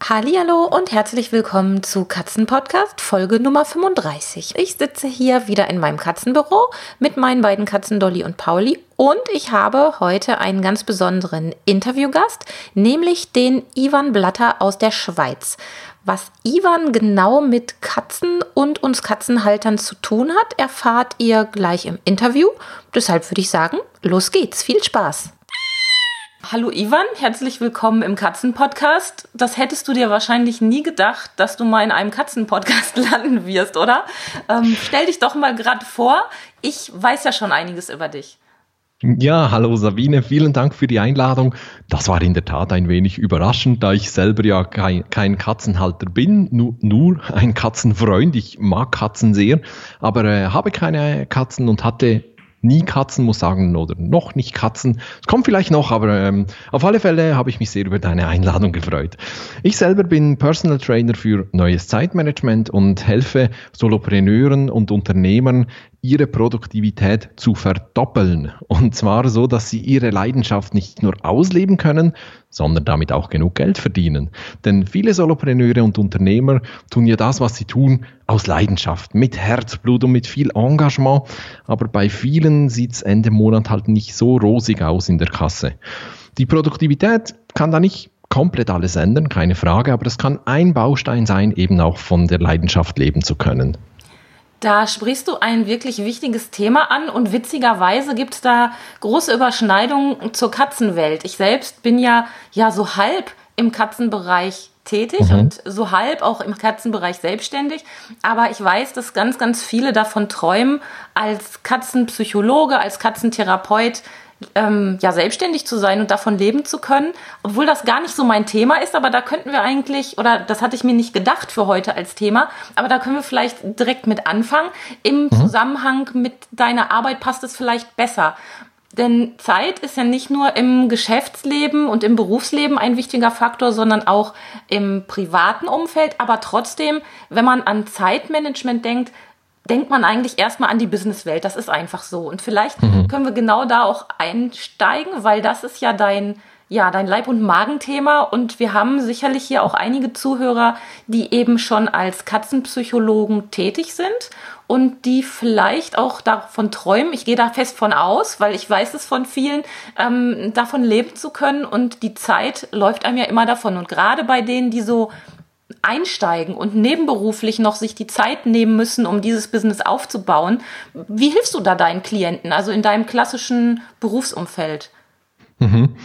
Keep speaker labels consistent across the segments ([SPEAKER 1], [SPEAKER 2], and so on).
[SPEAKER 1] Hallo und herzlich willkommen zu Katzenpodcast Folge Nummer 35. Ich sitze hier wieder in meinem Katzenbüro mit meinen beiden Katzen Dolly und Pauli und ich habe heute einen ganz besonderen Interviewgast, nämlich den Ivan Blatter aus der Schweiz. Was Ivan genau mit Katzen und uns Katzenhaltern zu tun hat, erfahrt ihr gleich im Interview. Deshalb würde ich sagen, los geht's. Viel Spaß. Hallo Ivan, herzlich willkommen im Katzenpodcast. Das hättest du dir wahrscheinlich nie gedacht, dass du mal in einem Katzenpodcast landen wirst, oder? Ähm, stell dich doch mal gerade vor. Ich weiß ja schon einiges über dich.
[SPEAKER 2] Ja, hallo Sabine, vielen Dank für die Einladung. Das war in der Tat ein wenig überraschend, da ich selber ja kein, kein Katzenhalter bin, nur, nur, ein Katzenfreund. Ich mag Katzen sehr, aber äh, habe keine Katzen und hatte nie Katzen, muss sagen, oder noch nicht Katzen. Es kommt vielleicht noch, aber ähm, auf alle Fälle habe ich mich sehr über deine Einladung gefreut. Ich selber bin Personal Trainer für neues Zeitmanagement und helfe Solopreneuren und Unternehmern, ihre Produktivität zu verdoppeln. Und zwar so, dass sie ihre Leidenschaft nicht nur ausleben können, sondern damit auch genug Geld verdienen. Denn viele Solopreneure und Unternehmer tun ja das, was sie tun, aus Leidenschaft, mit Herzblut und mit viel Engagement. Aber bei vielen sieht es Ende Monat halt nicht so rosig aus in der Kasse. Die Produktivität kann da nicht komplett alles ändern, keine Frage, aber es kann ein Baustein sein, eben auch von der Leidenschaft leben zu können.
[SPEAKER 1] Da sprichst du ein wirklich wichtiges Thema an und witzigerweise gibt es da große Überschneidungen zur Katzenwelt. Ich selbst bin ja, ja so halb im Katzenbereich tätig mhm. und so halb auch im Katzenbereich selbstständig. Aber ich weiß, dass ganz, ganz viele davon träumen, als Katzenpsychologe, als Katzentherapeut ähm, ja selbstständig zu sein und davon leben zu können, obwohl das gar nicht so mein Thema ist, aber da könnten wir eigentlich, oder das hatte ich mir nicht gedacht für heute als Thema, aber da können wir vielleicht direkt mit anfangen. Im mhm. Zusammenhang mit deiner Arbeit passt es vielleicht besser. Denn Zeit ist ja nicht nur im Geschäftsleben und im Berufsleben ein wichtiger Faktor, sondern auch im privaten Umfeld. Aber trotzdem, wenn man an Zeitmanagement denkt, denkt man eigentlich erstmal an die Businesswelt. Das ist einfach so. Und vielleicht mhm. können wir genau da auch einsteigen, weil das ist ja dein, ja, dein Leib- und Magenthema. Und wir haben sicherlich hier auch einige Zuhörer, die eben schon als Katzenpsychologen tätig sind und die vielleicht auch davon träumen, ich gehe da fest von aus, weil ich weiß es von vielen, ähm, davon leben zu können. Und die Zeit läuft einem ja immer davon. Und gerade bei denen, die so einsteigen und nebenberuflich noch sich die Zeit nehmen müssen, um dieses Business aufzubauen. Wie hilfst du da deinen Klienten, also in deinem klassischen Berufsumfeld?
[SPEAKER 2] Mhm.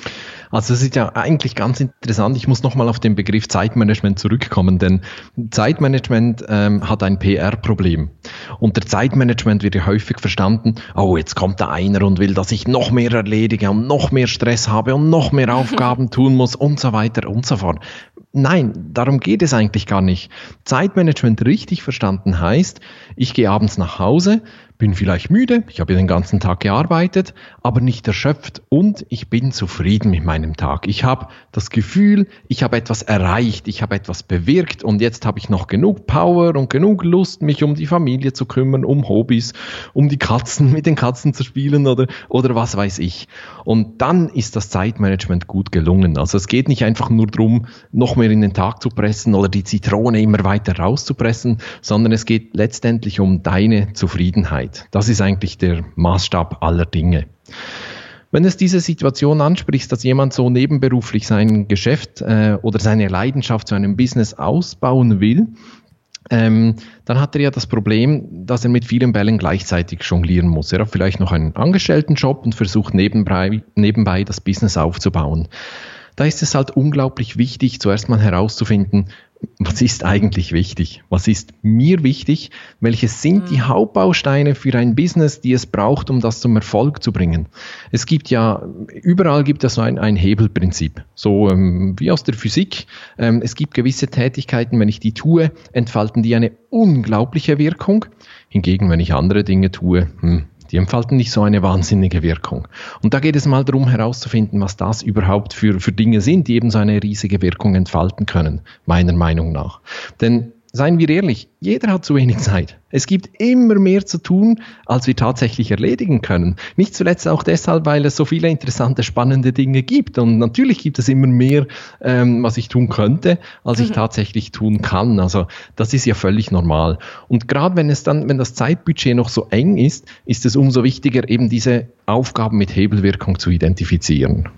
[SPEAKER 2] Also es ist ja eigentlich ganz interessant. Ich muss nochmal auf den Begriff Zeitmanagement zurückkommen, denn Zeitmanagement ähm, hat ein PR-Problem. Unter Zeitmanagement wird ja häufig verstanden, oh, jetzt kommt da einer und will, dass ich noch mehr erledige und noch mehr Stress habe und noch mehr Aufgaben tun muss und so weiter und so fort. Nein, darum geht es eigentlich gar nicht. Zeitmanagement richtig verstanden heißt, ich gehe abends nach Hause, bin vielleicht müde, ich habe den ganzen Tag gearbeitet, aber nicht erschöpft und ich bin zufrieden mit meinem Tag. Ich habe das Gefühl, ich habe etwas erreicht, ich habe etwas bewirkt und jetzt habe ich noch genug Power und genug Lust, mich um die Familie zu kümmern, um Hobbys, um die Katzen, mit den Katzen zu spielen oder, oder was weiß ich. Und dann ist das Zeitmanagement gut gelungen. Also es geht nicht einfach nur darum, noch mehr in den Tag zu pressen oder die Zitrone immer weiter rauszupressen, sondern es geht letztendlich um deine Zufriedenheit. Zeit. Das ist eigentlich der Maßstab aller Dinge. Wenn es diese Situation ansprichst, dass jemand so nebenberuflich sein Geschäft äh, oder seine Leidenschaft zu einem Business ausbauen will, ähm, dann hat er ja das Problem, dass er mit vielen Bällen gleichzeitig jonglieren muss. Er hat vielleicht noch einen Angestelltenjob und versucht nebenbei, nebenbei das Business aufzubauen. Da ist es halt unglaublich wichtig, zuerst mal herauszufinden, was ist eigentlich wichtig? Was ist mir wichtig? Welche sind die mhm. Hauptbausteine für ein Business, die es braucht, um das zum Erfolg zu bringen? Es gibt ja, überall gibt es so ein, ein Hebelprinzip, so ähm, wie aus der Physik. Ähm, es gibt gewisse Tätigkeiten, wenn ich die tue, entfalten die eine unglaubliche Wirkung. Hingegen, wenn ich andere Dinge tue, hm, Die entfalten nicht so eine wahnsinnige Wirkung. Und da geht es mal darum herauszufinden, was das überhaupt für, für Dinge sind, die eben so eine riesige Wirkung entfalten können, meiner Meinung nach. Denn seien wir ehrlich, jeder hat zu wenig Zeit. Es gibt immer mehr zu tun, als wir tatsächlich erledigen können. Nicht zuletzt auch deshalb, weil es so viele interessante, spannende Dinge gibt. Und natürlich gibt es immer mehr, ähm, was ich tun könnte, als ich mhm. tatsächlich tun kann. Also das ist ja völlig normal. Und gerade wenn es dann, wenn das Zeitbudget noch so eng ist, ist es umso wichtiger, eben diese Aufgaben mit Hebelwirkung zu identifizieren.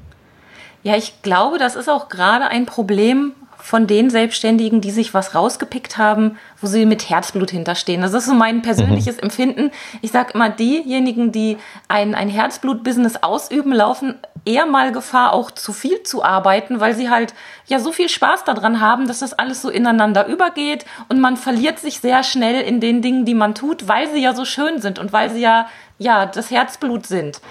[SPEAKER 1] Ja, ich glaube, das ist auch gerade ein Problem, von den Selbstständigen, die sich was rausgepickt haben, wo sie mit Herzblut hinterstehen. Das ist so mein persönliches mhm. Empfinden. Ich sage immer, diejenigen, die ein, ein Herzblut-Business ausüben, laufen eher mal Gefahr, auch zu viel zu arbeiten, weil sie halt ja so viel Spaß daran haben, dass das alles so ineinander übergeht und man verliert sich sehr schnell in den Dingen, die man tut, weil sie ja so schön sind und weil sie ja, ja das Herzblut sind.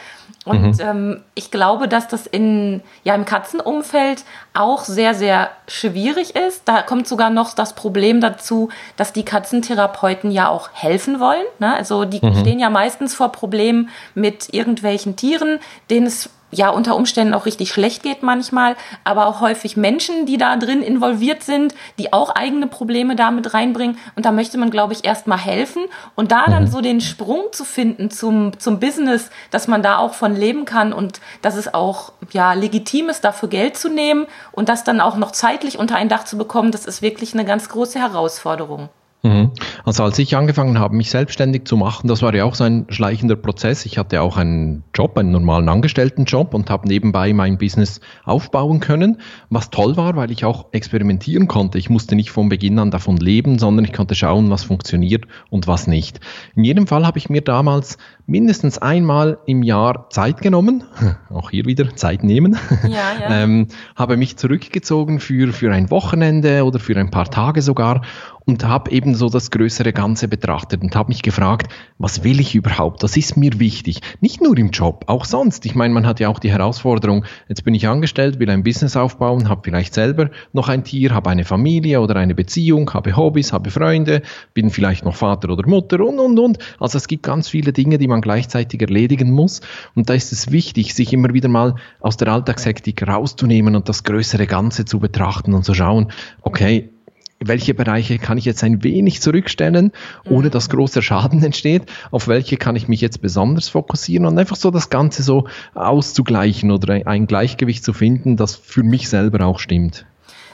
[SPEAKER 1] Und mhm. ähm, ich glaube, dass das in, ja, im Katzenumfeld auch sehr, sehr schwierig ist. Da kommt sogar noch das Problem dazu, dass die Katzentherapeuten ja auch helfen wollen. Ne? Also die mhm. stehen ja meistens vor Problemen mit irgendwelchen Tieren, denen es ja unter Umständen auch richtig schlecht geht manchmal, aber auch häufig Menschen, die da drin involviert sind, die auch eigene Probleme damit reinbringen. Und da möchte man, glaube ich, erstmal helfen und da dann mhm. so den Sprung zu finden zum, zum Business, dass man da auch von leben kann und dass es auch ja legitim ist, dafür Geld zu nehmen und das dann auch noch zeitlich unter ein Dach zu bekommen, das ist wirklich eine ganz große Herausforderung.
[SPEAKER 2] Mhm. Also als ich angefangen habe, mich selbstständig zu machen, das war ja auch so ein schleichender Prozess. Ich hatte auch einen Job, einen normalen Angestelltenjob und habe nebenbei mein Business aufbauen können, was toll war, weil ich auch experimentieren konnte. Ich musste nicht von Beginn an davon leben, sondern ich konnte schauen, was funktioniert und was nicht. In jedem Fall habe ich mir damals mindestens einmal im Jahr Zeit genommen, auch hier wieder Zeit nehmen, ja, ja. ähm, habe mich zurückgezogen für, für ein Wochenende oder für ein paar Tage sogar und habe eben so das größere Ganze betrachtet und habe mich gefragt, was will ich überhaupt? Was ist mir wichtig? Nicht nur im Job, auch sonst. Ich meine, man hat ja auch die Herausforderung, jetzt bin ich angestellt, will ein Business aufbauen, habe vielleicht selber noch ein Tier, habe eine Familie oder eine Beziehung, habe Hobbys, habe Freunde, bin vielleicht noch Vater oder Mutter und, und, und. Also es gibt ganz viele Dinge, die man gleichzeitig erledigen muss. Und da ist es wichtig, sich immer wieder mal aus der Alltagshektik rauszunehmen und das größere Ganze zu betrachten und zu schauen, okay, welche Bereiche kann ich jetzt ein wenig zurückstellen, ohne dass mhm. großer Schaden entsteht, auf welche kann ich mich jetzt besonders fokussieren und einfach so das Ganze so auszugleichen oder ein Gleichgewicht zu finden, das für mich selber auch stimmt.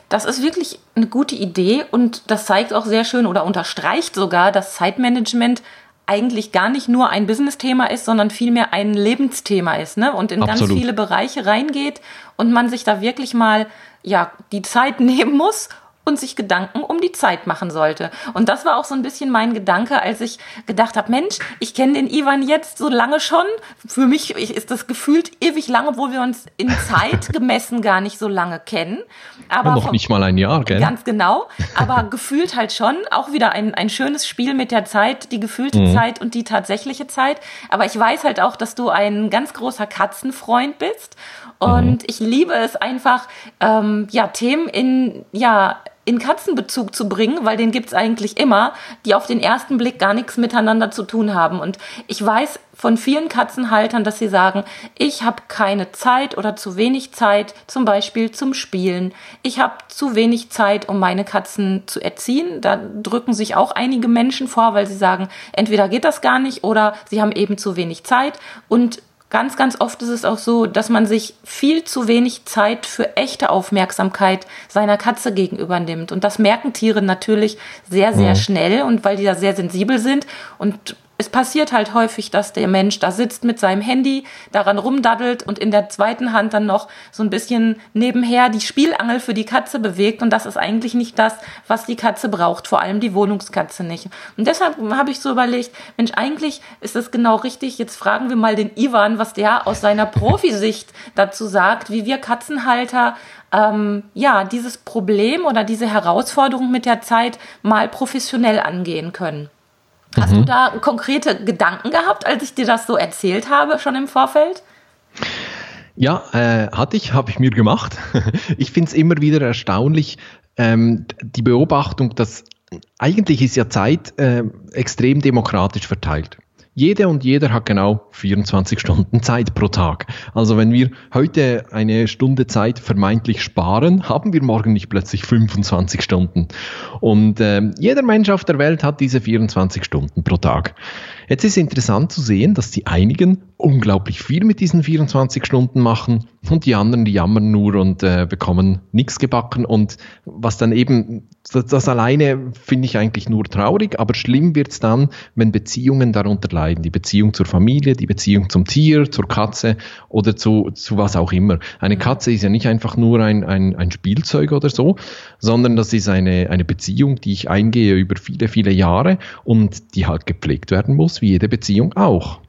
[SPEAKER 1] Das ist wirklich eine gute Idee und das zeigt auch sehr schön oder unterstreicht sogar, dass Zeitmanagement eigentlich gar nicht nur ein Business-Thema ist, sondern vielmehr ein Lebensthema ist, ne? Und in Absolut. ganz viele Bereiche reingeht und man sich da wirklich mal ja die Zeit nehmen muss und sich Gedanken um die Zeit machen sollte. Und das war auch so ein bisschen mein Gedanke, als ich gedacht habe, Mensch, ich kenne den Ivan jetzt so lange schon. Für mich ist das gefühlt ewig lang, obwohl wir uns in Zeit gemessen gar nicht so lange kennen.
[SPEAKER 2] Aber ja, noch nicht mal ein Jahr, gell?
[SPEAKER 1] Ganz genau. Aber gefühlt halt schon auch wieder ein, ein schönes Spiel mit der Zeit, die gefühlte mhm. Zeit und die tatsächliche Zeit. Aber ich weiß halt auch, dass du ein ganz großer Katzenfreund bist. Und mhm. ich liebe es einfach, ähm, ja, Themen in, ja, in Katzenbezug zu bringen, weil den gibt's eigentlich immer, die auf den ersten Blick gar nichts miteinander zu tun haben. Und ich weiß von vielen Katzenhaltern, dass sie sagen, ich habe keine Zeit oder zu wenig Zeit, zum Beispiel zum Spielen. Ich habe zu wenig Zeit, um meine Katzen zu erziehen. Da drücken sich auch einige Menschen vor, weil sie sagen, entweder geht das gar nicht oder sie haben eben zu wenig Zeit. Und ganz, ganz oft ist es auch so, dass man sich viel zu wenig Zeit für echte Aufmerksamkeit seiner Katze gegenüber nimmt. Und das merken Tiere natürlich sehr, sehr mhm. schnell und weil die da sehr sensibel sind und es passiert halt häufig, dass der Mensch da sitzt mit seinem Handy, daran rumdaddelt und in der zweiten Hand dann noch so ein bisschen nebenher die Spielangel für die Katze bewegt. Und das ist eigentlich nicht das, was die Katze braucht, vor allem die Wohnungskatze nicht. Und deshalb habe ich so überlegt, Mensch, eigentlich ist das genau richtig. Jetzt fragen wir mal den Ivan, was der aus seiner Profisicht dazu sagt, wie wir Katzenhalter ähm, ja, dieses Problem oder diese Herausforderung mit der Zeit mal professionell angehen können. Hast mhm. du da konkrete Gedanken gehabt, als ich dir das so erzählt habe, schon im Vorfeld?
[SPEAKER 2] Ja, äh, hatte ich, habe ich mir gemacht. ich finde es immer wieder erstaunlich, ähm, die Beobachtung, dass eigentlich ist ja Zeit äh, extrem demokratisch verteilt. Jede und jeder hat genau 24 Stunden Zeit pro Tag. Also wenn wir heute eine Stunde Zeit vermeintlich sparen, haben wir morgen nicht plötzlich 25 Stunden. Und äh, jeder Mensch auf der Welt hat diese 24 Stunden pro Tag. Jetzt ist interessant zu sehen, dass die einigen unglaublich viel mit diesen 24 Stunden machen und die anderen, die jammern nur und äh, bekommen nichts gebacken. Und was dann eben, das, das alleine finde ich eigentlich nur traurig, aber schlimm wird's dann, wenn Beziehungen darunter leiden. Die Beziehung zur Familie, die Beziehung zum Tier, zur Katze oder zu, zu was auch immer. Eine Katze ist ja nicht einfach nur ein, ein, ein Spielzeug oder so, sondern das ist eine, eine Beziehung, die ich eingehe über viele, viele Jahre und die halt gepflegt werden muss, wie jede Beziehung auch.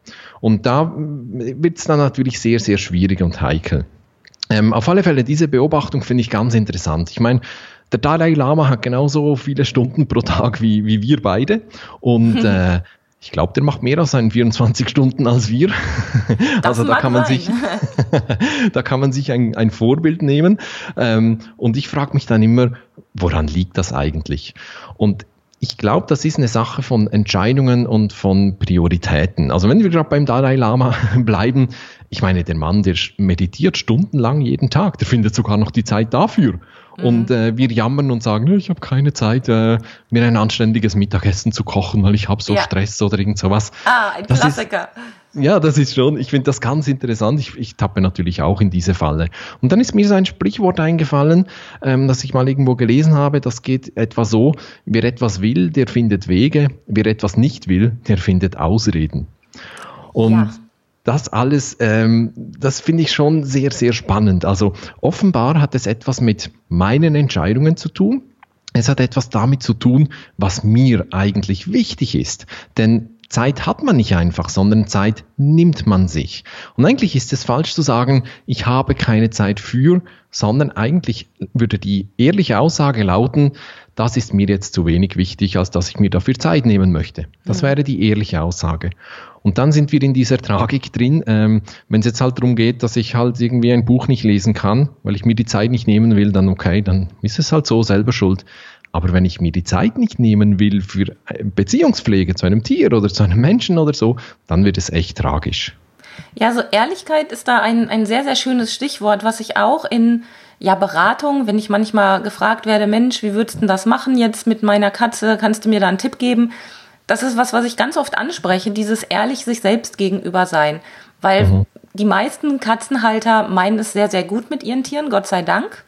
[SPEAKER 2] Und da wird es dann natürlich sehr, sehr schwierig und heikel. Ähm, auf alle Fälle, diese Beobachtung finde ich ganz interessant. Ich meine, der Dalai Lama hat genauso viele Stunden pro Tag wie, wie wir beide. Und äh, ich glaube, der macht mehr aus seinen 24 Stunden als wir.
[SPEAKER 1] Das also da kann man
[SPEAKER 2] sein. sich, da kann man sich ein, ein Vorbild nehmen. Ähm, und ich frage mich dann immer, woran liegt das eigentlich? Und ich glaube, das ist eine Sache von Entscheidungen und von Prioritäten. Also wenn wir gerade beim Dalai Lama bleiben, ich meine, der Mann, der meditiert stundenlang jeden Tag, der findet sogar noch die Zeit dafür. Mhm. Und äh, wir jammern und sagen, ich habe keine Zeit, äh, mir ein anständiges Mittagessen zu kochen, weil ich habe so ja. Stress oder irgend sowas.
[SPEAKER 1] Ah, ein Klassiker.
[SPEAKER 2] Ist, ja, das ist schon, ich finde das ganz interessant. Ich, ich tappe natürlich auch in diese Falle. Und dann ist mir so ein Sprichwort eingefallen, ähm, das ich mal irgendwo gelesen habe. Das geht etwa so, wer etwas will, der findet Wege, wer etwas nicht will, der findet Ausreden. Und ja. Das alles, ähm, das finde ich schon sehr, sehr spannend. Also offenbar hat es etwas mit meinen Entscheidungen zu tun. Es hat etwas damit zu tun, was mir eigentlich wichtig ist. Denn Zeit hat man nicht einfach, sondern Zeit nimmt man sich. Und eigentlich ist es falsch zu sagen, ich habe keine Zeit für, sondern eigentlich würde die ehrliche Aussage lauten, das ist mir jetzt zu wenig wichtig, als dass ich mir dafür Zeit nehmen möchte. Das wäre die ehrliche Aussage. Und dann sind wir in dieser Tragik drin, ähm, wenn es jetzt halt darum geht, dass ich halt irgendwie ein Buch nicht lesen kann, weil ich mir die Zeit nicht nehmen will, dann okay, dann ist es halt so selber schuld. Aber wenn ich mir die Zeit nicht nehmen will für Beziehungspflege zu einem Tier oder zu einem Menschen oder so, dann wird es echt tragisch.
[SPEAKER 1] Ja, so Ehrlichkeit ist da ein, ein sehr, sehr schönes Stichwort, was ich auch in ja, Beratung, wenn ich manchmal gefragt werde, Mensch, wie würdest du das machen jetzt mit meiner Katze? Kannst du mir da einen Tipp geben? Das ist was, was ich ganz oft anspreche, dieses ehrlich sich selbst gegenüber sein. Weil mhm. die meisten Katzenhalter meinen es sehr, sehr gut mit ihren Tieren, Gott sei Dank.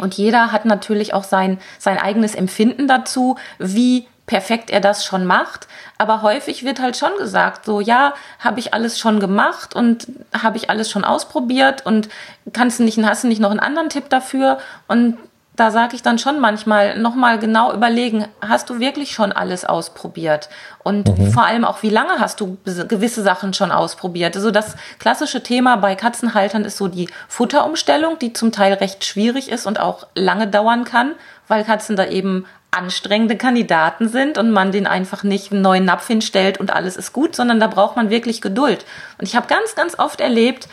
[SPEAKER 1] Und jeder hat natürlich auch sein, sein eigenes Empfinden dazu, wie perfekt er das schon macht. Aber häufig wird halt schon gesagt, so ja, habe ich alles schon gemacht und habe ich alles schon ausprobiert und kannst du nicht, hast du nicht noch einen anderen Tipp dafür? Und da sage ich dann schon manchmal nochmal genau überlegen, hast du wirklich schon alles ausprobiert? Und mhm. vor allem auch, wie lange hast du gewisse Sachen schon ausprobiert? Also das klassische Thema bei Katzenhaltern ist so die Futterumstellung, die zum Teil recht schwierig ist und auch lange dauern kann, weil Katzen da eben anstrengende Kandidaten sind und man den einfach nicht einen neuen Napf hinstellt und alles ist gut, sondern da braucht man wirklich Geduld. Und ich habe ganz, ganz oft erlebt,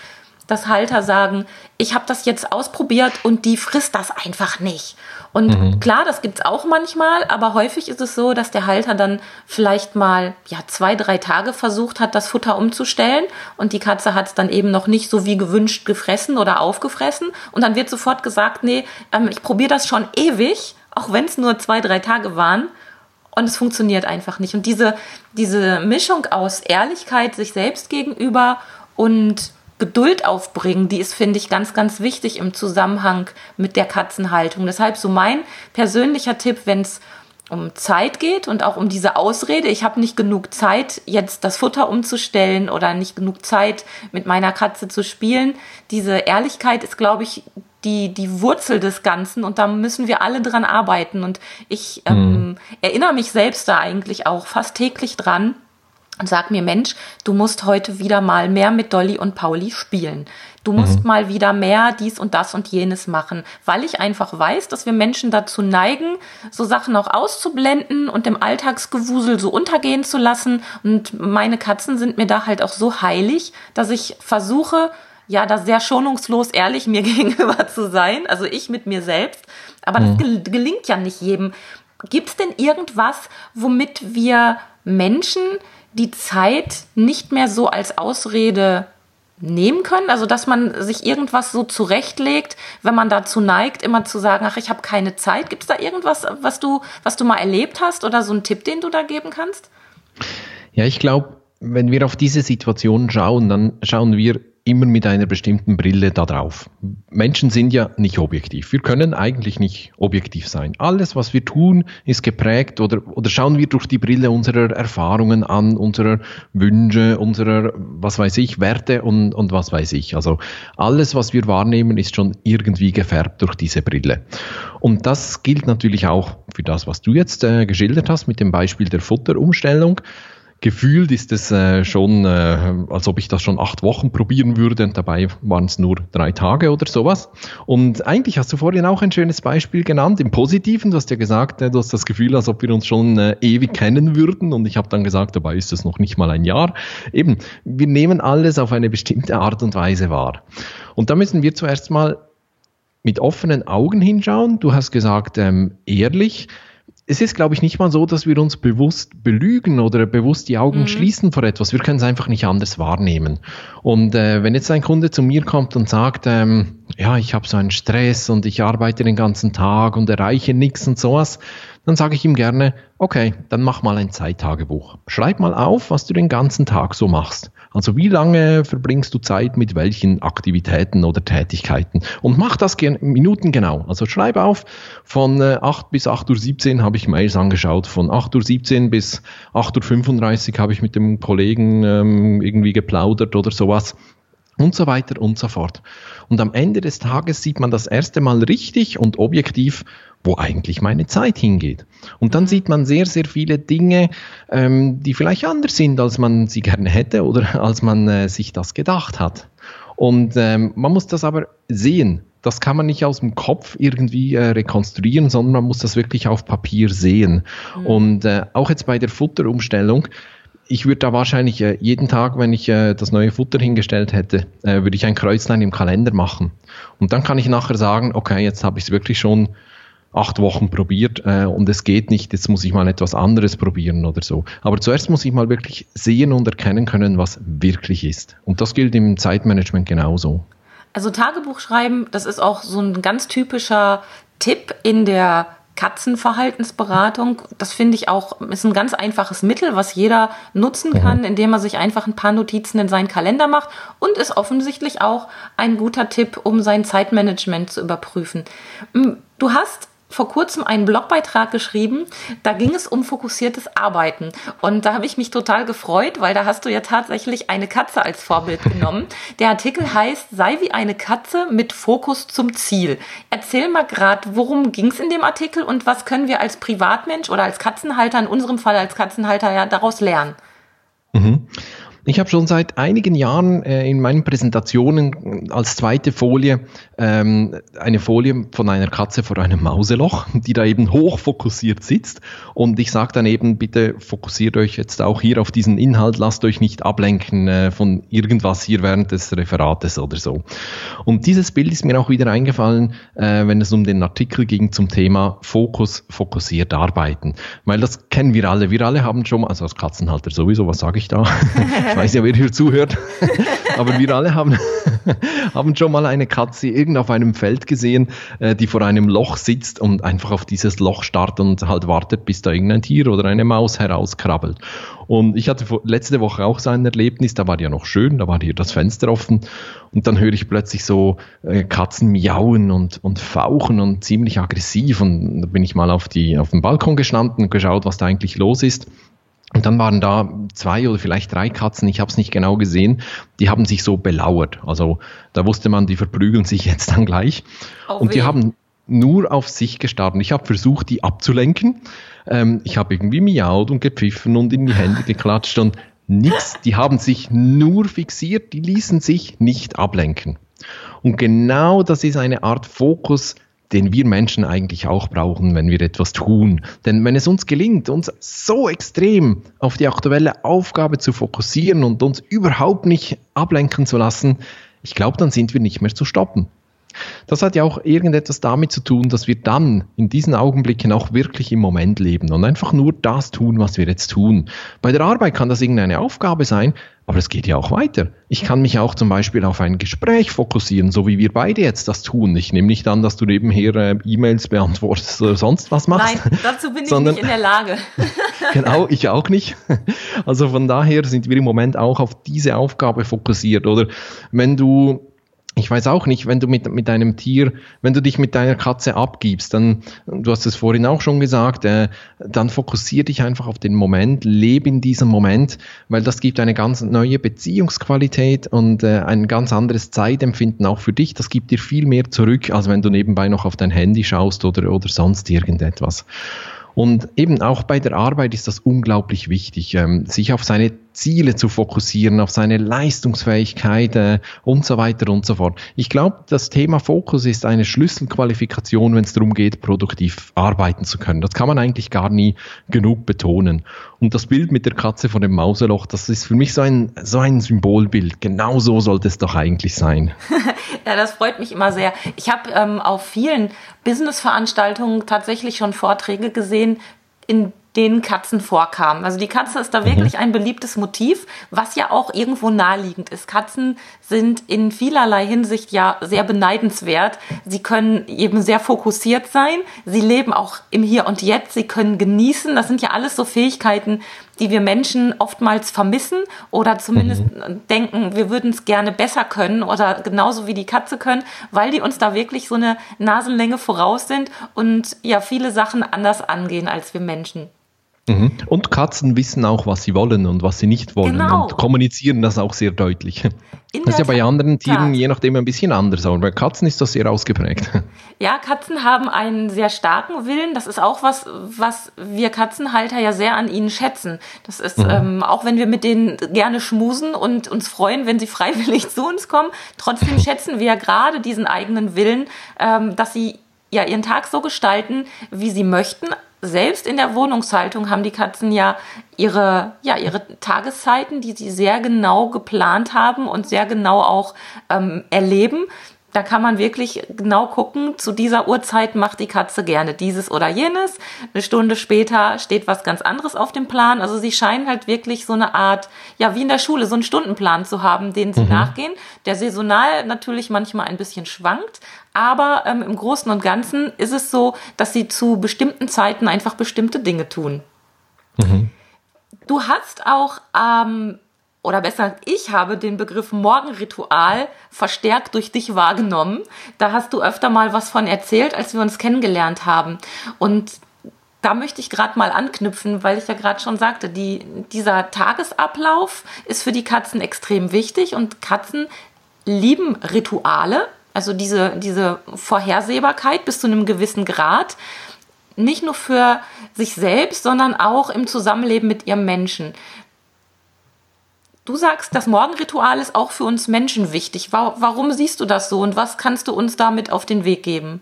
[SPEAKER 1] dass Halter sagen, ich habe das jetzt ausprobiert und die frisst das einfach nicht. Und mhm. klar, das gibt's auch manchmal, aber häufig ist es so, dass der Halter dann vielleicht mal ja, zwei, drei Tage versucht hat, das Futter umzustellen und die Katze hat es dann eben noch nicht so wie gewünscht gefressen oder aufgefressen. Und dann wird sofort gesagt, nee, ähm, ich probiere das schon ewig, auch wenn es nur zwei, drei Tage waren. Und es funktioniert einfach nicht. Und diese, diese Mischung aus Ehrlichkeit sich selbst gegenüber und Geduld aufbringen, die ist, finde ich, ganz, ganz wichtig im Zusammenhang mit der Katzenhaltung. Deshalb so mein persönlicher Tipp, wenn es um Zeit geht und auch um diese Ausrede, ich habe nicht genug Zeit, jetzt das Futter umzustellen oder nicht genug Zeit, mit meiner Katze zu spielen. Diese Ehrlichkeit ist, glaube ich, die, die Wurzel des Ganzen und da müssen wir alle dran arbeiten. Und ich ähm, mhm. erinnere mich selbst da eigentlich auch fast täglich dran, und sag mir, Mensch, du musst heute wieder mal mehr mit Dolly und Pauli spielen. Du musst mhm. mal wieder mehr dies und das und jenes machen, weil ich einfach weiß, dass wir Menschen dazu neigen, so Sachen auch auszublenden und im Alltagsgewusel so untergehen zu lassen. Und meine Katzen sind mir da halt auch so heilig, dass ich versuche, ja, da sehr schonungslos ehrlich mir gegenüber zu sein. Also ich mit mir selbst. Aber mhm. das gelingt ja nicht jedem. Gibt es denn irgendwas, womit wir Menschen die Zeit nicht mehr so als Ausrede nehmen können? Also, dass man sich irgendwas so zurechtlegt, wenn man dazu neigt, immer zu sagen, ach, ich habe keine Zeit. Gibt es da irgendwas, was du, was du mal erlebt hast oder so einen Tipp, den du da geben kannst?
[SPEAKER 2] Ja, ich glaube, wenn wir auf diese Situation schauen, dann schauen wir immer mit einer bestimmten Brille da drauf. Menschen sind ja nicht objektiv. Wir können eigentlich nicht objektiv sein. Alles, was wir tun, ist geprägt oder, oder schauen wir durch die Brille unserer Erfahrungen an, unserer Wünsche, unserer, was weiß ich, Werte und, und was weiß ich. Also alles, was wir wahrnehmen, ist schon irgendwie gefärbt durch diese Brille. Und das gilt natürlich auch für das, was du jetzt äh, geschildert hast mit dem Beispiel der Futterumstellung gefühlt ist es äh, schon, äh, als ob ich das schon acht Wochen probieren würde und dabei waren es nur drei Tage oder sowas. Und eigentlich hast du vorhin auch ein schönes Beispiel genannt, im Positiven. Du hast ja gesagt, äh, du hast das Gefühl, als ob wir uns schon äh, ewig kennen würden und ich habe dann gesagt, dabei ist es noch nicht mal ein Jahr. Eben, wir nehmen alles auf eine bestimmte Art und Weise wahr. Und da müssen wir zuerst mal mit offenen Augen hinschauen. Du hast gesagt, ähm, ehrlich es ist, glaube ich, nicht mal so, dass wir uns bewusst belügen oder bewusst die Augen mhm. schließen vor etwas. Wir können es einfach nicht anders wahrnehmen. Und äh, wenn jetzt ein Kunde zu mir kommt und sagt, ähm, ja, ich habe so einen Stress und ich arbeite den ganzen Tag und erreiche nichts und sowas, dann sage ich ihm gerne, okay, dann mach mal ein Zeittagebuch. Schreib mal auf, was du den ganzen Tag so machst. Also wie lange verbringst du Zeit mit welchen Aktivitäten oder Tätigkeiten? Und mach das Minuten genau. Also schreib auf, von 8 äh, bis 8.17 Uhr habe ich Mails angeschaut, von 8.17 Uhr bis 8.35 Uhr habe ich mit dem Kollegen ähm, irgendwie geplaudert oder sowas und so weiter und so fort. Und am Ende des Tages sieht man das erste Mal richtig und objektiv, wo eigentlich meine Zeit hingeht. Und dann sieht man sehr, sehr viele Dinge, ähm, die vielleicht anders sind, als man sie gerne hätte oder als man äh, sich das gedacht hat. Und ähm, man muss das aber sehen. Das kann man nicht aus dem Kopf irgendwie äh, rekonstruieren, sondern man muss das wirklich auf Papier sehen. Mhm. Und äh, auch jetzt bei der Futterumstellung, ich würde da wahrscheinlich äh, jeden Tag, wenn ich äh, das neue Futter hingestellt hätte, äh, würde ich ein Kreuzlein im Kalender machen. Und dann kann ich nachher sagen, okay, jetzt habe ich es wirklich schon acht Wochen probiert äh, und es geht nicht, jetzt muss ich mal etwas anderes probieren oder so. Aber zuerst muss ich mal wirklich sehen und erkennen können, was wirklich ist. Und das gilt im Zeitmanagement genauso.
[SPEAKER 1] Also Tagebuch schreiben, das ist auch so ein ganz typischer Tipp in der Katzenverhaltensberatung. Das finde ich auch, ist ein ganz einfaches Mittel, was jeder nutzen mhm. kann, indem er sich einfach ein paar Notizen in seinen Kalender macht und ist offensichtlich auch ein guter Tipp, um sein Zeitmanagement zu überprüfen. Hm, du hast vor kurzem einen Blogbeitrag geschrieben, da ging es um fokussiertes Arbeiten. Und da habe ich mich total gefreut, weil da hast du ja tatsächlich eine Katze als Vorbild genommen. Der Artikel heißt, sei wie eine Katze mit Fokus zum Ziel. Erzähl mal gerade, worum ging es in dem Artikel und was können wir als Privatmensch oder als Katzenhalter, in unserem Fall als Katzenhalter, ja daraus lernen?
[SPEAKER 2] Mhm. Ich habe schon seit einigen Jahren äh, in meinen Präsentationen als zweite Folie ähm, eine Folie von einer Katze vor einem Mauseloch, die da eben hoch fokussiert sitzt. Und ich sage dann eben, bitte fokussiert euch jetzt auch hier auf diesen Inhalt, lasst euch nicht ablenken äh, von irgendwas hier während des Referates oder so. Und dieses Bild ist mir auch wieder eingefallen, äh, wenn es um den Artikel ging zum Thema Fokus, fokussiert arbeiten. Weil das kennen wir alle. Wir alle haben schon, also als Katzenhalter sowieso, was sage ich da? ich weiß ja, wer hier zuhört, aber wir alle haben, haben schon mal eine Katze irgend auf einem Feld gesehen, äh, die vor einem Loch sitzt und einfach auf dieses Loch starrt und halt wartet, bis da irgendein Tier oder eine Maus herauskrabbelt. Und ich hatte letzte Woche auch so ein Erlebnis, da war ja noch schön, da war hier das Fenster offen und dann höre ich plötzlich so äh, Katzen miauen und, und fauchen und ziemlich aggressiv und da bin ich mal auf, die, auf den Balkon gestanden und geschaut, was da eigentlich los ist. Und dann waren da zwei oder vielleicht drei Katzen, ich habe es nicht genau gesehen, die haben sich so belauert. Also da wusste man, die verprügeln sich jetzt dann gleich. Oh, und die haben nur auf sich gestarrt. Ich habe versucht, die abzulenken. Ähm, ich habe irgendwie miaut und gepfiffen und in die Hände geklatscht und nichts. Die haben sich nur fixiert, die ließen sich nicht ablenken. Und genau das ist eine Art Fokus, den wir Menschen eigentlich auch brauchen, wenn wir etwas tun. Denn wenn es uns gelingt, uns so extrem auf die aktuelle Aufgabe zu fokussieren und uns überhaupt nicht ablenken zu lassen, ich glaube, dann sind wir nicht mehr zu stoppen. Das hat ja auch irgendetwas damit zu tun, dass wir dann in diesen Augenblicken auch wirklich im Moment leben und einfach nur das tun, was wir jetzt tun. Bei der Arbeit kann das irgendeine Aufgabe sein, aber es geht ja auch weiter. Ich kann mich auch zum Beispiel auf ein Gespräch fokussieren, so wie wir beide jetzt das tun. Ich nehme nicht an, dass du nebenher äh, E-Mails beantwortest oder sonst was machst.
[SPEAKER 1] Nein, dazu bin ich Sondern, nicht in der Lage.
[SPEAKER 2] genau, ich auch nicht. Also von daher sind wir im Moment auch auf diese Aufgabe fokussiert. Oder wenn du ich weiß auch nicht, wenn du mit, mit deinem Tier, wenn du dich mit deiner Katze abgibst, dann, du hast es vorhin auch schon gesagt, äh, dann fokussier dich einfach auf den Moment, lebe in diesem Moment, weil das gibt eine ganz neue Beziehungsqualität und äh, ein ganz anderes Zeitempfinden auch für dich. Das gibt dir viel mehr zurück, als wenn du nebenbei noch auf dein Handy schaust oder, oder sonst irgendetwas. Und eben auch bei der Arbeit ist das unglaublich wichtig, ähm, sich auf seine Ziele zu fokussieren, auf seine Leistungsfähigkeit äh, und so weiter und so fort. Ich glaube, das Thema Fokus ist eine Schlüsselqualifikation, wenn es darum geht, produktiv arbeiten zu können. Das kann man eigentlich gar nie genug betonen. Und das Bild mit der Katze von dem Mauseloch, das ist für mich so ein, so ein Symbolbild. Genau so sollte es doch eigentlich sein.
[SPEAKER 1] ja, das freut mich immer sehr. Ich habe ähm, auf vielen Business-Veranstaltungen tatsächlich schon Vorträge gesehen, in denen Katzen vorkamen. Also die Katze ist da mhm. wirklich ein beliebtes Motiv, was ja auch irgendwo naheliegend ist. Katzen sind in vielerlei Hinsicht ja sehr beneidenswert. Sie können eben sehr fokussiert sein. Sie leben auch im Hier und Jetzt. Sie können genießen. Das sind ja alles so Fähigkeiten, die wir Menschen oftmals vermissen oder zumindest mhm. denken, wir würden es gerne besser können oder genauso wie die Katze können, weil die uns da wirklich so eine Nasenlänge voraus sind und ja viele Sachen anders angehen als wir Menschen.
[SPEAKER 2] Mhm. Und Katzen wissen auch, was sie wollen und was sie nicht wollen genau. und kommunizieren das auch sehr deutlich. In das ist ja bei anderen Tieren je nachdem ein bisschen anders, aber bei Katzen ist das sehr ausgeprägt.
[SPEAKER 1] Ja, Katzen haben einen sehr starken Willen. Das ist auch was, was wir Katzenhalter ja sehr an ihnen schätzen. Das ist, mhm. ähm, auch wenn wir mit denen gerne schmusen und uns freuen, wenn sie freiwillig zu uns kommen, trotzdem schätzen wir ja gerade diesen eigenen Willen, ähm, dass sie ja ihren Tag so gestalten, wie sie möchten, selbst in der Wohnungshaltung haben die Katzen ja ihre, ja, ihre Tageszeiten, die sie sehr genau geplant haben und sehr genau auch ähm, erleben. Da kann man wirklich genau gucken, zu dieser Uhrzeit macht die Katze gerne dieses oder jenes. Eine Stunde später steht was ganz anderes auf dem Plan. Also sie scheinen halt wirklich so eine Art, ja, wie in der Schule, so einen Stundenplan zu haben, den sie mhm. nachgehen, der saisonal natürlich manchmal ein bisschen schwankt, aber ähm, im Großen und Ganzen ist es so, dass sie zu bestimmten Zeiten einfach bestimmte Dinge tun. Mhm. Du hast auch, ähm, oder besser, ich habe den Begriff Morgenritual verstärkt durch dich wahrgenommen. Da hast du öfter mal was von erzählt, als wir uns kennengelernt haben. Und da möchte ich gerade mal anknüpfen, weil ich ja gerade schon sagte, die, dieser Tagesablauf ist für die Katzen extrem wichtig und Katzen lieben Rituale also diese, diese Vorhersehbarkeit bis zu einem gewissen Grad, nicht nur für sich selbst, sondern auch im Zusammenleben mit ihrem Menschen. Du sagst, das Morgenritual ist auch für uns Menschen wichtig. Warum siehst du das so und was kannst du uns damit auf den Weg geben?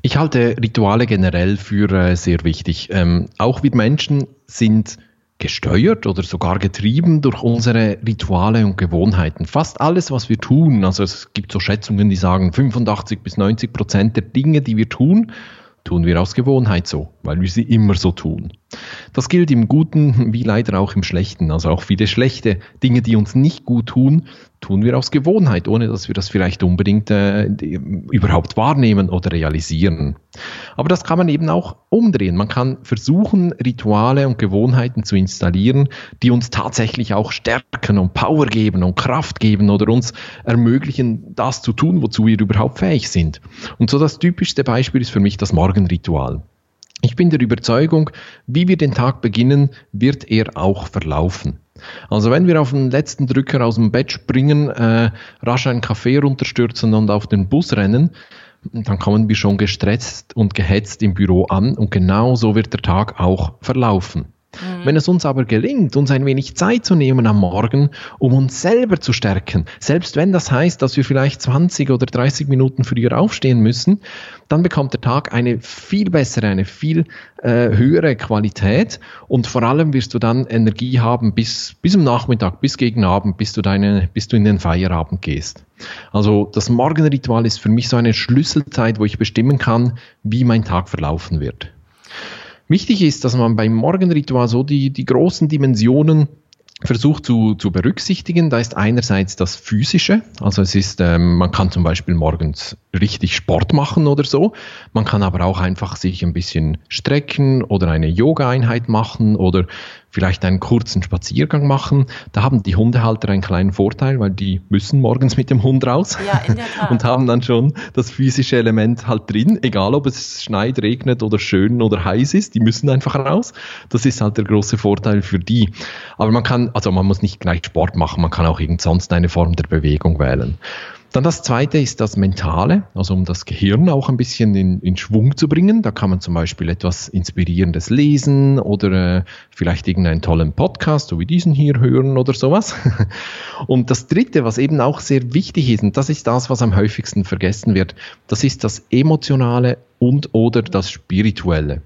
[SPEAKER 2] Ich halte Rituale generell für äh, sehr wichtig. Ähm, auch wir Menschen sind gesteuert oder sogar getrieben durch unsere Rituale und Gewohnheiten. Fast alles, was wir tun, also es gibt so Schätzungen, die sagen 85 bis 90 Prozent der Dinge, die wir tun, tun wir aus Gewohnheit so, weil wir sie immer so tun. Das gilt im Guten wie leider auch im Schlechten. Also auch viele schlechte Dinge, die uns nicht gut tun, tun wir aus Gewohnheit, ohne dass wir das vielleicht unbedingt äh, überhaupt wahrnehmen oder realisieren. Aber das kann man eben auch umdrehen. Man kann versuchen, Rituale und Gewohnheiten zu installieren, die uns tatsächlich auch stärken und Power geben und Kraft geben oder uns ermöglichen, das zu tun, wozu wir überhaupt fähig sind. Und so das typischste Beispiel ist für mich das Morgenritual. Ich bin der Überzeugung, wie wir den Tag beginnen, wird er auch verlaufen. Also wenn wir auf den letzten Drücker aus dem Bett springen, äh, rasch einen Kaffee runterstürzen und auf den Bus rennen, dann kommen wir schon gestresst und gehetzt im Büro an und genau so wird der Tag auch verlaufen. Mhm. Wenn es uns aber gelingt, uns ein wenig Zeit zu nehmen am Morgen, um uns selber zu stärken, selbst wenn das heißt, dass wir vielleicht 20 oder 30 Minuten früher aufstehen müssen, dann bekommt der Tag eine viel bessere, eine viel äh, höhere Qualität und vor allem wirst du dann Energie haben bis, bis am Nachmittag, bis gegen Abend, bis du, deine, bis du in den Feierabend gehst. Also das Morgenritual ist für mich so eine Schlüsselzeit, wo ich bestimmen kann, wie mein Tag verlaufen wird. Wichtig ist, dass man beim Morgenritual so die, die großen Dimensionen versucht zu, zu berücksichtigen. Da ist einerseits das Physische, also es ist, ähm, man kann zum Beispiel morgens richtig Sport machen oder so. Man kann aber auch einfach sich ein bisschen strecken oder eine Yoga-Einheit machen oder vielleicht einen kurzen Spaziergang machen. Da haben die Hundehalter einen kleinen Vorteil, weil die müssen morgens mit dem Hund raus
[SPEAKER 1] ja, in der Tat.
[SPEAKER 2] und haben dann schon das physische Element halt drin, egal ob es schneit, regnet oder schön oder heiß ist, die müssen einfach raus. Das ist halt der große Vorteil für die. Aber man kann, also man muss nicht gleich Sport machen, man kann auch irgend sonst eine Form der Bewegung wählen. Dann das zweite ist das Mentale, also um das Gehirn auch ein bisschen in, in Schwung zu bringen. Da kann man zum Beispiel etwas Inspirierendes lesen oder äh, vielleicht irgendeinen tollen Podcast, so wie diesen hier hören oder sowas. Und das dritte, was eben auch sehr wichtig ist, und das ist das, was am häufigsten vergessen wird, das ist das Emotionale und oder das Spirituelle.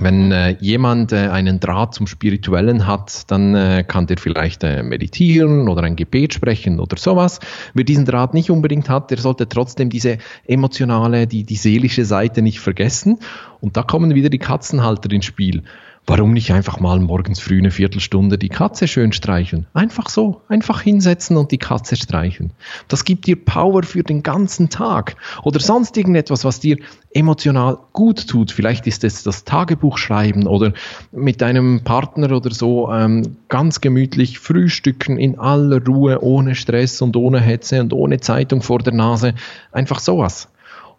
[SPEAKER 2] Wenn äh, jemand äh, einen Draht zum Spirituellen hat, dann äh, kann der vielleicht äh, meditieren oder ein Gebet sprechen oder sowas. Wer diesen Draht nicht unbedingt hat, der sollte trotzdem diese emotionale, die, die seelische Seite nicht vergessen. Und da kommen wieder die Katzenhalter ins Spiel. Warum nicht einfach mal morgens früh eine Viertelstunde die Katze schön streicheln? Einfach so, einfach hinsetzen und die Katze streicheln. Das gibt dir Power für den ganzen Tag. Oder sonst irgendetwas, was dir emotional gut tut. Vielleicht ist es das Tagebuch schreiben oder mit deinem Partner oder so ähm, ganz gemütlich frühstücken in aller Ruhe, ohne Stress und ohne Hetze und ohne Zeitung vor der Nase. Einfach sowas.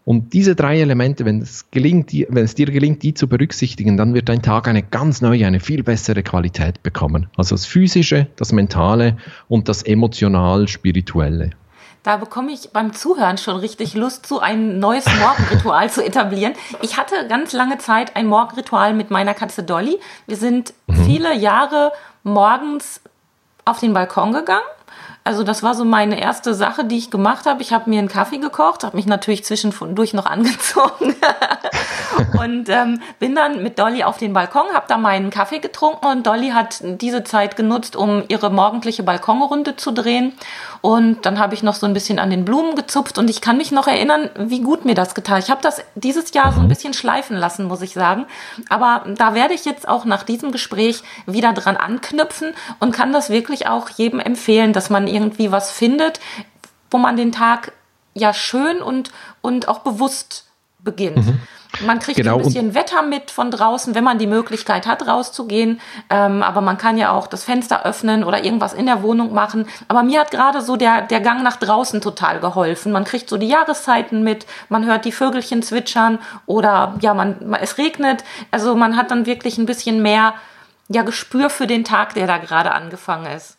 [SPEAKER 2] Und diese drei Elemente, wenn es, gelingt, wenn es dir gelingt, die zu berücksichtigen, dann wird dein Tag eine ganz neue, eine viel bessere Qualität bekommen. Also das Physische, das Mentale und das Emotional-Spirituelle.
[SPEAKER 1] Da bekomme ich beim Zuhören schon richtig Lust, so ein neues Morgenritual zu etablieren. Ich hatte ganz lange Zeit ein Morgenritual mit meiner Katze Dolly. Wir sind mhm. viele Jahre morgens auf den Balkon gegangen also das war so meine erste Sache, die ich gemacht habe. Ich habe mir einen Kaffee gekocht, habe mich natürlich zwischendurch noch angezogen und ähm, bin dann mit Dolly auf den Balkon, habe da meinen Kaffee getrunken und Dolly hat diese Zeit genutzt, um ihre morgendliche Balkonrunde zu drehen. Und dann habe ich noch so ein bisschen an den Blumen gezupft und ich kann mich noch erinnern, wie gut mir das getan. Ich habe das dieses Jahr so ein bisschen schleifen lassen, muss ich sagen. Aber da werde ich jetzt auch nach diesem Gespräch wieder dran anknüpfen und kann das wirklich auch jedem empfehlen, dass man irgendwie was findet, wo man den Tag ja schön und, und auch bewusst beginnt. Mhm. Man kriegt genau. ein bisschen Wetter mit von draußen, wenn man die Möglichkeit hat, rauszugehen. Ähm, aber man kann ja auch das Fenster öffnen oder irgendwas in der Wohnung machen. Aber mir hat gerade so der, der Gang nach draußen total geholfen. Man kriegt so die Jahreszeiten mit, man hört die Vögelchen zwitschern oder ja, man, es regnet. Also man hat dann wirklich ein bisschen mehr ja, Gespür für den Tag, der da gerade angefangen ist.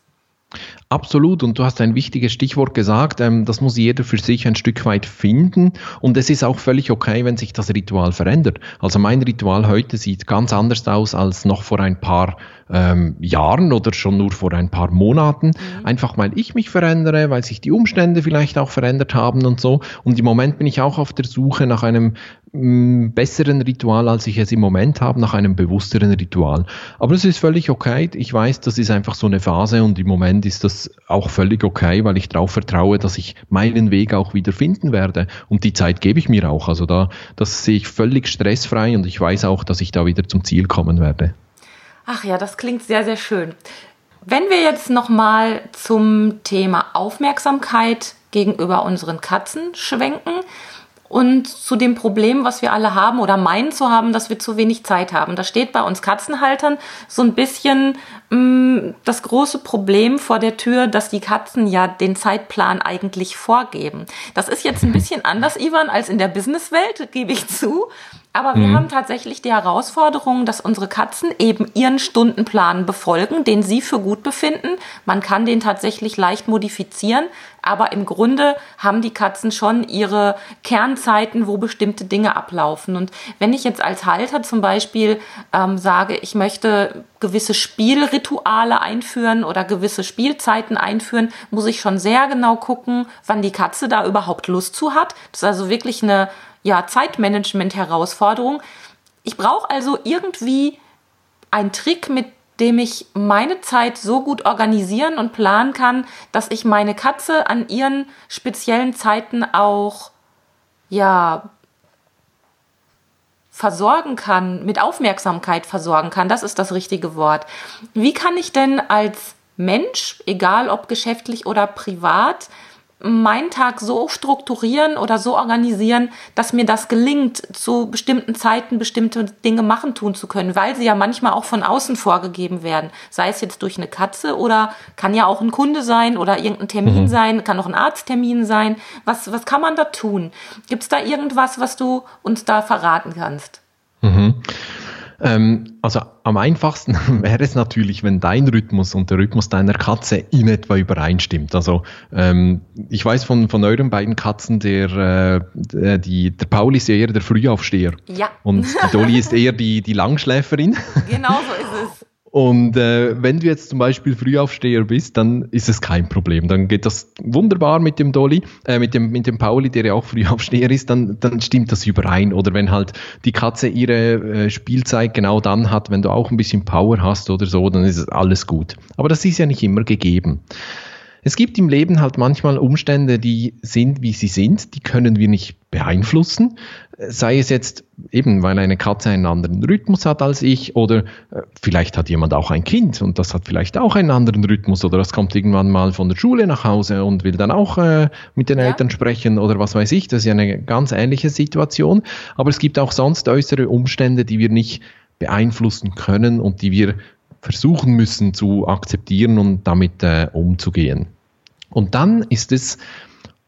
[SPEAKER 2] Absolut, und du hast ein wichtiges Stichwort gesagt, ähm, das muss jeder für sich ein Stück weit finden und es ist auch völlig okay, wenn sich das Ritual verändert. Also mein Ritual heute sieht ganz anders aus als noch vor ein paar ähm, Jahren oder schon nur vor ein paar Monaten, mhm. einfach weil ich mich verändere, weil sich die Umstände vielleicht auch verändert haben und so. Und im Moment bin ich auch auf der Suche nach einem besseren Ritual, als ich es im Moment habe, nach einem bewussteren Ritual. Aber es ist völlig okay. Ich weiß, das ist einfach so eine Phase und im Moment ist das auch völlig okay, weil ich darauf vertraue, dass ich meinen Weg auch wieder finden werde. Und die Zeit gebe ich mir auch. Also da, das sehe ich völlig stressfrei und ich weiß auch, dass ich da wieder zum Ziel kommen werde.
[SPEAKER 1] Ach ja, das klingt sehr, sehr schön. Wenn wir jetzt nochmal zum Thema Aufmerksamkeit gegenüber unseren Katzen schwenken und zu dem Problem, was wir alle haben oder meinen zu haben, dass wir zu wenig Zeit haben. Da steht bei uns Katzenhaltern so ein bisschen mh, mm, das große Problem vor der Tür, dass die Katzen ja den Zeitplan eigentlich vorgeben. Das ist jetzt ein bisschen anders, Ivan, als in der Businesswelt, gebe ich zu. Aber wir mhm. haben tatsächlich die Herausforderung, dass unsere Katzen eben ihren Stundenplan befolgen, den sie für gut befinden. Man kann den tatsächlich leicht modifizieren, aber im Grunde haben die Katzen schon ihre Kernzeiten, wo bestimmte Dinge ablaufen. Und wenn ich jetzt als Halter zum Beispiel ähm, sage, ich möchte gewisse Spielrituale einführen oder gewisse Spielzeiten einführen, muss ich schon sehr genau gucken, wann die Katze da überhaupt Lust zu hat. Das ist also wirklich eine ja, Zeitmanagement-Herausforderung. Ich brauche also irgendwie einen Trick, mit dem ich meine Zeit so gut organisieren und planen kann, dass ich meine Katze an ihren speziellen Zeiten auch ja versorgen kann, mit Aufmerksamkeit versorgen kann. Das ist das richtige Wort. Wie kann ich denn als Mensch, egal ob geschäftlich oder privat, meinen Tag so strukturieren oder so organisieren, dass mir das gelingt, zu bestimmten Zeiten bestimmte Dinge machen tun zu können, weil sie ja manchmal auch von außen vorgegeben werden. Sei es jetzt durch eine Katze oder kann ja auch ein Kunde sein oder irgendein Termin mhm. sein, kann auch ein Arzttermin sein. Was, was kann man da tun? Gibt es da irgendwas, was du uns da verraten kannst?
[SPEAKER 2] Mhm. Ähm, also am einfachsten wäre es natürlich, wenn dein Rhythmus und der Rhythmus deiner Katze in etwa übereinstimmt. Also ähm, ich weiß von, von euren beiden Katzen, der, äh, die, der Paul ist ja eher der Frühaufsteher.
[SPEAKER 1] Ja.
[SPEAKER 2] Und die Dolly ist eher die, die Langschläferin.
[SPEAKER 1] Genau so ist es.
[SPEAKER 2] Und äh, wenn du jetzt zum Beispiel Frühaufsteher bist, dann ist es kein Problem. Dann geht das wunderbar mit dem Dolly, äh, mit dem mit dem Pauli, der ja auch Frühaufsteher ist, dann dann stimmt das überein. Oder wenn halt die Katze ihre äh, Spielzeit genau dann hat, wenn du auch ein bisschen Power hast oder so, dann ist alles gut. Aber das ist ja nicht immer gegeben. Es gibt im Leben halt manchmal Umstände, die sind, wie sie sind, die können wir nicht beeinflussen. Sei es jetzt eben, weil eine Katze einen anderen Rhythmus hat als ich oder äh, vielleicht hat jemand auch ein Kind und das hat vielleicht auch einen anderen Rhythmus oder das kommt irgendwann mal von der Schule nach Hause und will dann auch äh, mit den ja. Eltern sprechen oder was weiß ich. Das ist ja eine ganz ähnliche Situation. Aber es gibt auch sonst äußere Umstände, die wir nicht beeinflussen können und die wir versuchen müssen zu akzeptieren und damit äh, umzugehen. Und dann ist es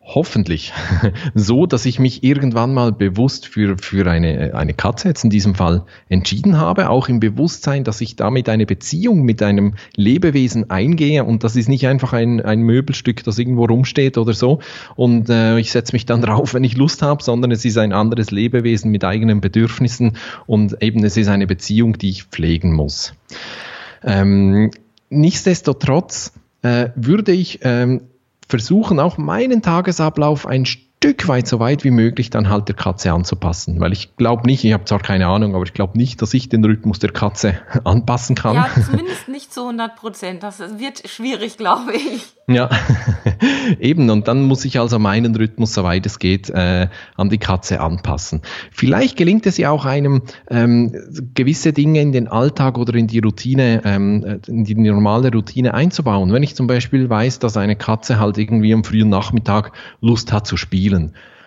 [SPEAKER 2] hoffentlich so, dass ich mich irgendwann mal bewusst für, für eine, eine Katze jetzt in diesem Fall entschieden habe, auch im Bewusstsein, dass ich damit eine Beziehung mit einem Lebewesen eingehe und das ist nicht einfach ein, ein Möbelstück, das irgendwo rumsteht oder so und äh, ich setze mich dann drauf, wenn ich Lust habe, sondern es ist ein anderes Lebewesen mit eigenen Bedürfnissen und eben es ist eine Beziehung, die ich pflegen muss. Ähm, nichtsdestotrotz äh, würde ich ähm, versuchen, auch meinen Tagesablauf ein Stück weit so weit wie möglich dann halt der Katze anzupassen. Weil ich glaube nicht, ich habe zwar keine Ahnung, aber ich glaube nicht, dass ich den Rhythmus der Katze anpassen kann.
[SPEAKER 1] Ja, zumindest nicht zu 100 Prozent. Das wird schwierig, glaube ich.
[SPEAKER 2] Ja, eben. Und dann muss ich also meinen Rhythmus, soweit es geht, äh, an die Katze anpassen. Vielleicht gelingt es ja auch einem, ähm, gewisse Dinge in den Alltag oder in die Routine, ähm, in die normale Routine einzubauen. Wenn ich zum Beispiel weiß, dass eine Katze halt irgendwie am frühen Nachmittag Lust hat zu spielen,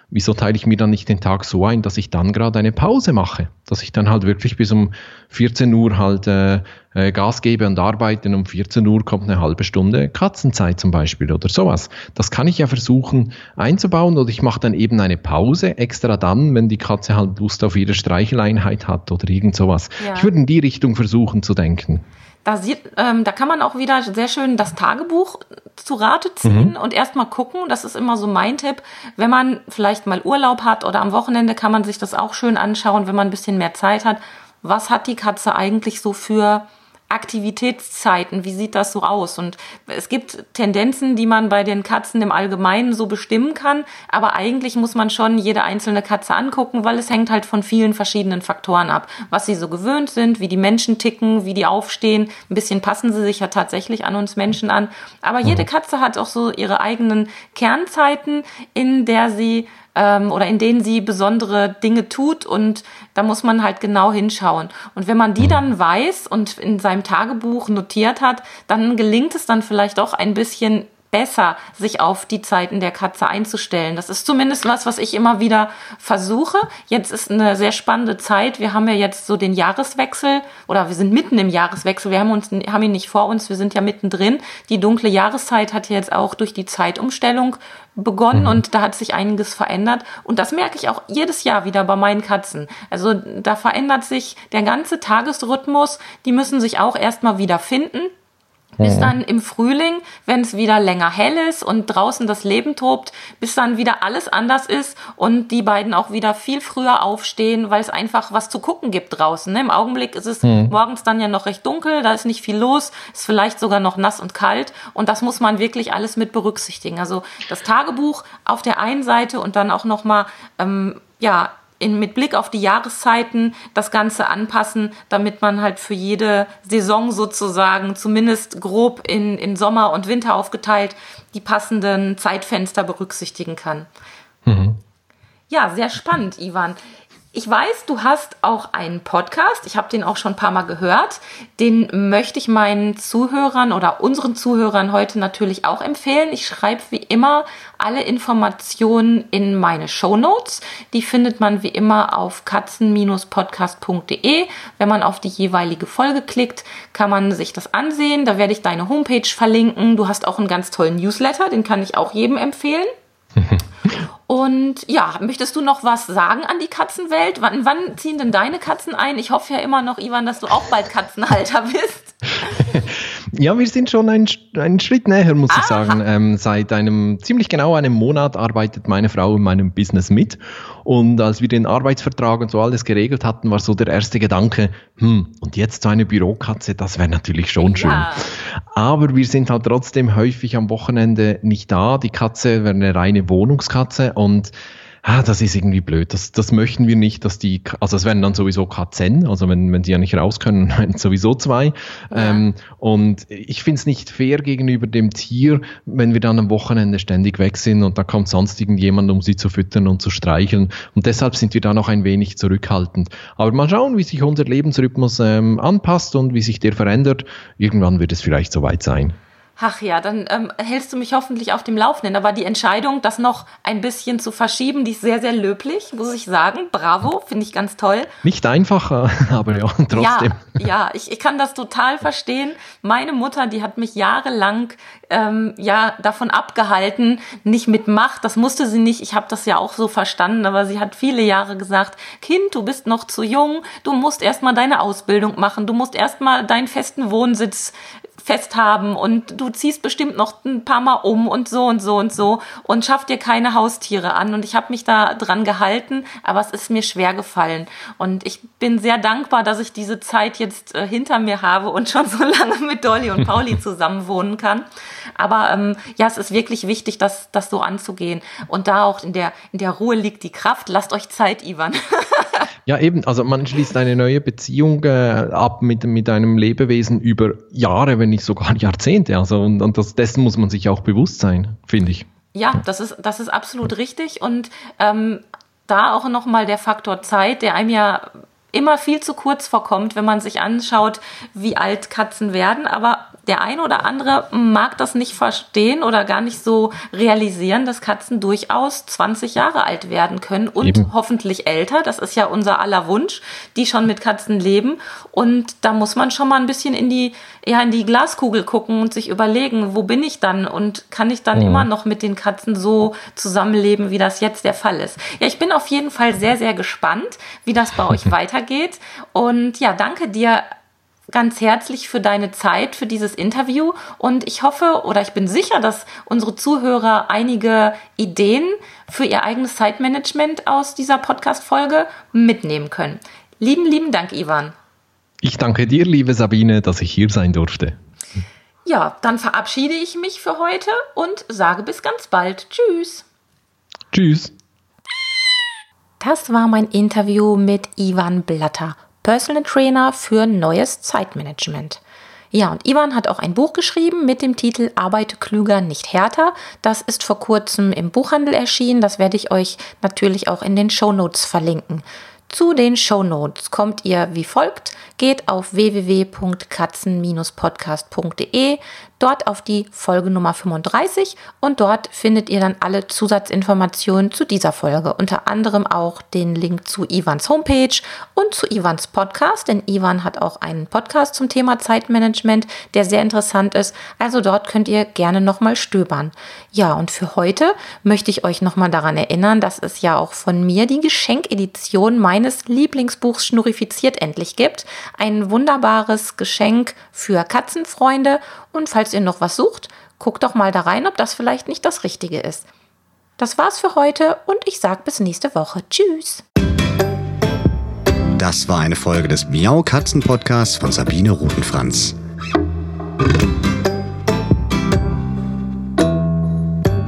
[SPEAKER 2] wieso teile ich mir dann nicht den Tag so ein, dass ich dann gerade eine Pause mache? Dass ich dann halt wirklich bis um 14 Uhr halt äh, äh, Gas gebe und arbeite und um 14 Uhr kommt eine halbe Stunde Katzenzeit zum Beispiel oder sowas. Das kann ich ja versuchen einzubauen oder ich mache dann eben eine Pause extra dann, wenn die Katze halt Lust auf ihre Streicheleinheit hat oder irgend sowas. Ja. Ich würde in die Richtung versuchen zu denken.
[SPEAKER 1] Da, sieht, ähm, da kann man auch wieder sehr schön das Tagebuch zu Rate ziehen mhm. und erstmal gucken. Das ist immer so mein Tipp. Wenn man vielleicht mal Urlaub hat oder am Wochenende kann man sich das auch schön anschauen, wenn man ein bisschen mehr Zeit hat. Was hat die Katze eigentlich so für Aktivitätszeiten, wie sieht das so aus? Und es gibt Tendenzen, die man bei den Katzen im Allgemeinen so bestimmen kann, aber eigentlich muss man schon jede einzelne Katze angucken, weil es hängt halt von vielen verschiedenen Faktoren ab. Was sie so gewöhnt sind, wie die Menschen ticken, wie die aufstehen. Ein bisschen passen sie sich ja tatsächlich an uns Menschen an. Aber jede mhm. Katze hat auch so ihre eigenen Kernzeiten, in der sie ähm, oder in denen sie besondere Dinge tut und da muss man halt genau hinschauen. Und wenn man die dann weiß und in seinem Tagebuch notiert hat, dann gelingt es dann vielleicht auch ein bisschen besser, sich auf die Zeiten der Katze einzustellen. Das ist zumindest was, was ich immer wieder versuche. Jetzt ist eine sehr spannende Zeit. Wir haben ja jetzt so den Jahreswechsel oder wir sind mitten im Jahreswechsel. Wir haben uns, haben ihn nicht vor uns. Wir sind ja mittendrin. Die dunkle Jahreszeit hat jetzt auch durch die Zeitumstellung begonnen mhm. und da hat sich einiges verändert. Und das merke ich auch jedes Jahr wieder bei meinen Katzen. Also da verändert sich der ganze Tagesrhythmus. Die müssen sich auch erstmal wieder finden. Bis dann im Frühling, wenn es wieder länger hell ist und draußen das Leben tobt, bis dann wieder alles anders ist und die beiden auch wieder viel früher aufstehen, weil es einfach was zu gucken gibt draußen. Ne? Im Augenblick ist es mhm. morgens dann ja noch recht dunkel, da ist nicht viel los, ist vielleicht sogar noch nass und kalt und das muss man wirklich alles mit berücksichtigen. Also das Tagebuch auf der einen Seite und dann auch nochmal, ähm, ja, in, mit Blick auf die Jahreszeiten das Ganze anpassen, damit man halt für jede Saison sozusagen, zumindest grob in, in Sommer und Winter aufgeteilt, die passenden Zeitfenster berücksichtigen kann. Mhm. Ja, sehr spannend, Ivan. Ich weiß, du hast auch einen Podcast. Ich habe den auch schon ein paar Mal gehört. Den möchte ich meinen Zuhörern oder unseren Zuhörern heute natürlich auch empfehlen. Ich schreibe wie immer alle Informationen in meine Show Notes. Die findet man wie immer auf katzen-podcast.de. Wenn man auf die jeweilige Folge klickt, kann man sich das ansehen. Da werde ich deine Homepage verlinken. Du hast auch einen ganz tollen Newsletter, den kann ich auch jedem empfehlen. Und ja, möchtest du noch was sagen an die Katzenwelt? Wann, wann ziehen denn deine Katzen ein? Ich hoffe ja immer noch, Ivan, dass du auch bald Katzenhalter bist.
[SPEAKER 2] Ja, wir sind schon einen, einen Schritt näher, muss ah. ich sagen. Ähm, seit einem ziemlich genau einem Monat arbeitet meine Frau in meinem Business mit. Und als wir den Arbeitsvertrag und so alles geregelt hatten, war so der erste Gedanke, hm, und jetzt so eine Bürokatze, das wäre natürlich schon schön. Ja. Aber wir sind halt trotzdem häufig am Wochenende nicht da. Die Katze wäre eine reine Wohnungskatze und ah, das ist irgendwie blöd, das, das möchten wir nicht, dass die, also es werden dann sowieso Katzen, also wenn, wenn die ja nicht raus können, sowieso zwei. Ja. Ähm, und ich finde es nicht fair gegenüber dem Tier, wenn wir dann am Wochenende ständig weg sind und da kommt sonst irgendjemand, um sie zu füttern und zu streicheln. Und deshalb sind wir da noch ein wenig zurückhaltend. Aber mal schauen, wie sich unser Lebensrhythmus ähm, anpasst und wie sich der verändert. Irgendwann wird es vielleicht soweit sein.
[SPEAKER 1] Ach ja, dann ähm, hältst du mich hoffentlich auf dem Laufenden. Aber die Entscheidung, das noch ein bisschen zu verschieben, die ist sehr, sehr löblich, muss ich sagen. Bravo, finde ich ganz toll.
[SPEAKER 2] Nicht einfacher, aber ja, trotzdem.
[SPEAKER 1] Ja, ja ich, ich kann das total verstehen. Meine Mutter, die hat mich jahrelang ähm, ja davon abgehalten, nicht mit Macht. Das musste sie nicht. Ich habe das ja auch so verstanden, aber sie hat viele Jahre gesagt, Kind, du bist noch zu jung, du musst erstmal deine Ausbildung machen, du musst erstmal deinen festen Wohnsitz fest haben und du ziehst bestimmt noch ein paar Mal um und so und so und so und schaff dir keine Haustiere an. Und ich habe mich da dran gehalten, aber es ist mir schwer gefallen. Und ich bin sehr dankbar, dass ich diese Zeit jetzt äh, hinter mir habe und schon so lange mit Dolly und Pauli zusammen wohnen kann. Aber ähm, ja, es ist wirklich wichtig, das, das so anzugehen. Und da auch in der, in der Ruhe liegt die Kraft. Lasst euch Zeit, Ivan.
[SPEAKER 2] Ja, eben. Also man schließt eine neue Beziehung äh, ab mit, mit einem Lebewesen über Jahre, wenn nicht sogar Jahrzehnte. Also und, und das, dessen muss man sich auch bewusst sein, finde ich.
[SPEAKER 1] Ja, das ist, das ist absolut richtig. Und ähm, da auch nochmal der Faktor Zeit, der einem ja immer viel zu kurz vorkommt, wenn man sich anschaut, wie alt Katzen werden. Aber der eine oder andere mag das nicht verstehen oder gar nicht so realisieren, dass Katzen durchaus 20 Jahre alt werden können und Eben. hoffentlich älter. Das ist ja unser aller Wunsch, die schon mit Katzen leben. Und da muss man schon mal ein bisschen in die, ja, in die Glaskugel gucken und sich überlegen, wo bin ich dann und kann ich dann mhm. immer noch mit den Katzen so zusammenleben, wie das jetzt der Fall ist. Ja, ich bin auf jeden Fall sehr, sehr gespannt, wie das bei euch weitergeht. Und ja, danke dir ganz herzlich für deine Zeit, für dieses Interview und ich hoffe oder ich bin sicher, dass unsere Zuhörer einige Ideen für ihr eigenes Zeitmanagement aus dieser Podcast-Folge mitnehmen können. Lieben, lieben Dank, Ivan.
[SPEAKER 2] Ich danke dir, liebe Sabine, dass ich hier sein durfte.
[SPEAKER 1] Ja, dann verabschiede ich mich für heute und sage bis ganz bald. Tschüss.
[SPEAKER 2] Tschüss.
[SPEAKER 1] Das war mein Interview mit Ivan Blatter Personal Trainer für neues Zeitmanagement. Ja, und Ivan hat auch ein Buch geschrieben mit dem Titel Arbeite klüger, nicht härter. Das ist vor kurzem im Buchhandel erschienen. Das werde ich euch natürlich auch in den Show Notes verlinken. Zu den Show Notes kommt ihr wie folgt. Geht auf www.katzen-podcast.de, dort auf die Folge Nummer 35 und dort findet ihr dann alle Zusatzinformationen zu dieser Folge. Unter anderem auch den Link zu Ivans Homepage und zu Ivans Podcast, denn Ivan hat auch einen Podcast zum Thema Zeitmanagement, der sehr interessant ist. Also dort könnt ihr gerne nochmal stöbern. Ja, und für heute möchte ich euch nochmal daran erinnern, dass es ja auch von mir die Geschenkedition meines Lieblingsbuchs Schnurrifiziert endlich gibt. Ein wunderbares Geschenk für Katzenfreunde. Und falls ihr noch was sucht, guckt doch mal da rein, ob das vielleicht nicht das Richtige ist. Das war's für heute und ich sag bis nächste Woche. Tschüss.
[SPEAKER 3] Das war eine Folge des Miau Katzen Podcasts von Sabine Rutenfranz.